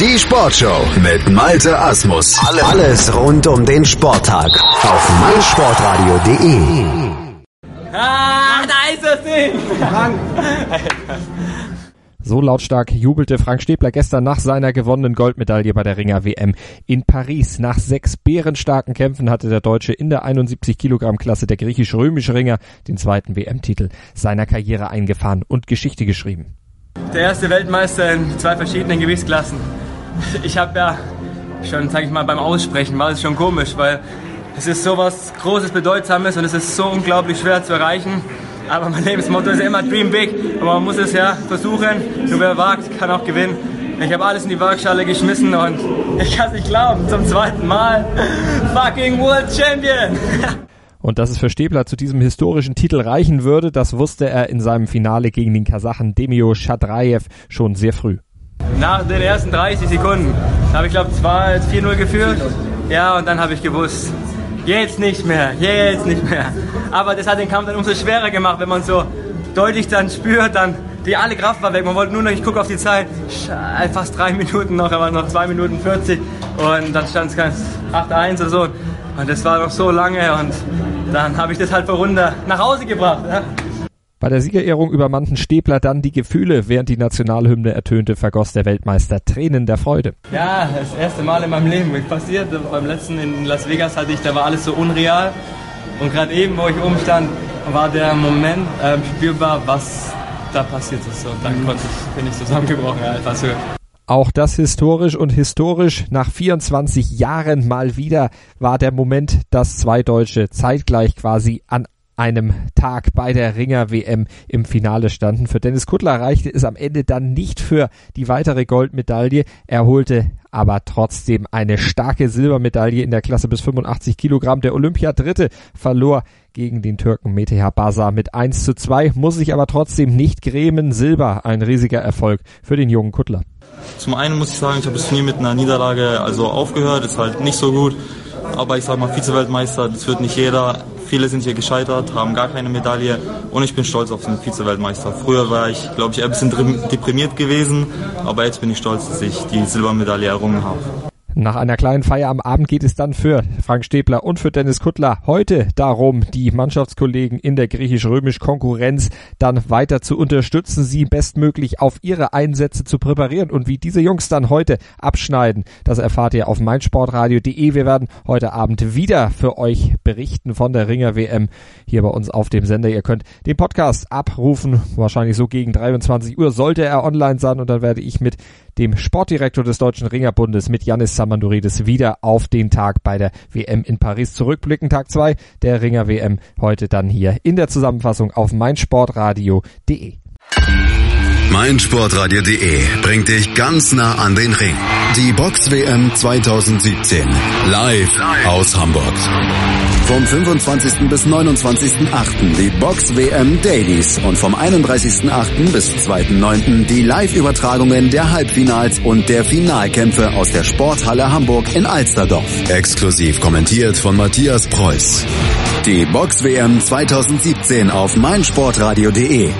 Die Sportshow mit Malte Asmus. Alles rund um den Sporttag auf meinsportradio.de. Ah, da ist das Ding! So lautstark jubelte Frank Stäbler gestern nach seiner gewonnenen Goldmedaille bei der Ringer WM in Paris. Nach sechs bärenstarken Kämpfen hatte der Deutsche in der 71 Kilogramm Klasse der griechisch-römische Ringer den zweiten WM-Titel seiner Karriere eingefahren und Geschichte geschrieben. Der erste Weltmeister in zwei verschiedenen Gewichtsklassen. Ich habe ja schon, sag ich mal, beim Aussprechen war es schon komisch, weil es ist so was Großes, Bedeutsames und es ist so unglaublich schwer zu erreichen. Aber mein Lebensmotto ist immer Dream Big. Aber man muss es ja versuchen. Nur wer wagt, kann auch gewinnen. Ich habe alles in die Waagschale geschmissen und ich kann es nicht glauben, zum zweiten Mal fucking World Champion. Und dass es für Stäbler zu diesem historischen Titel reichen würde, das wusste er in seinem Finale gegen den Kasachen Demio Shadraev schon sehr früh. Nach den ersten 30 Sekunden habe ich glaube 4-0 geführt. Ja, und dann habe ich gewusst, jetzt nicht mehr, jetzt nicht mehr. Aber das hat den Kampf dann umso schwerer gemacht, wenn man so deutlich dann spürt, dann die alle Kraft war weg. Man wollte nur noch, ich gucke auf die Zeit, fast drei Minuten noch, aber noch zwei Minuten 40 und dann stand es 8-1 oder so. Und das war noch so lange und dann habe ich das halt vor Runde nach Hause gebracht. Ja. Bei der Siegerehrung übermannten Stäbler dann die Gefühle, während die Nationalhymne ertönte, vergoss der Weltmeister Tränen der Freude. Ja, das erste Mal in meinem Leben passiert. Beim letzten in Las Vegas hatte ich, da war alles so unreal. Und gerade eben, wo ich oben stand, war der Moment äh, spürbar, was da passiert ist. Und dann konnte ich, bin ich zusammengebrochen, einfach so. Auch das historisch und historisch nach 24 Jahren mal wieder war der Moment, dass zwei Deutsche zeitgleich quasi an einem Tag bei der Ringer WM im Finale standen. Für Dennis Kuttler reichte es am Ende dann nicht für die weitere Goldmedaille. Er holte aber trotzdem eine starke Silbermedaille in der Klasse bis 85 Kilogramm. Der Olympiadritte verlor gegen den Türken Meteha Basar mit 1 zu 2, muss sich aber trotzdem nicht grämen. Silber, ein riesiger Erfolg für den jungen Kuttler. Zum einen muss ich sagen, ich habe das Turnier mit einer Niederlage also aufgehört, ist halt nicht so gut. Aber ich sag mal, Vize-Weltmeister, das wird nicht jeder. Viele sind hier gescheitert, haben gar keine Medaille und ich bin stolz auf den Vize-Weltmeister. Früher war ich, glaube ich, ein bisschen deprimiert gewesen, aber jetzt bin ich stolz, dass ich die Silbermedaille errungen habe. Nach einer kleinen Feier am Abend geht es dann für Frank Stäbler und für Dennis Kuttler heute darum, die Mannschaftskollegen in der griechisch-römisch Konkurrenz dann weiter zu unterstützen, sie bestmöglich auf ihre Einsätze zu präparieren und wie diese Jungs dann heute abschneiden, das erfahrt ihr auf meinsportradio.de. Wir werden heute Abend wieder für euch berichten von der Ringer WM hier bei uns auf dem Sender. Ihr könnt den Podcast abrufen, wahrscheinlich so gegen 23 Uhr sollte er online sein und dann werde ich mit dem Sportdirektor des Deutschen Ringerbundes mit Janis Samanduridis wieder auf den Tag bei der WM in Paris zurückblicken. Tag zwei der Ringer WM heute dann hier in der Zusammenfassung auf meinsportradio.de meinsportradio.de bringt dich ganz nah an den Ring. Die Box WM 2017 live aus Hamburg. Vom 25. bis 29.8. die Box WM Dailies und vom 31.8. bis 2.9. die Live-Übertragungen der Halbfinals und der Finalkämpfe aus der Sporthalle Hamburg in Alsterdorf. Exklusiv kommentiert von Matthias Preuß. Die Box WM 2017 auf meinsportradio.de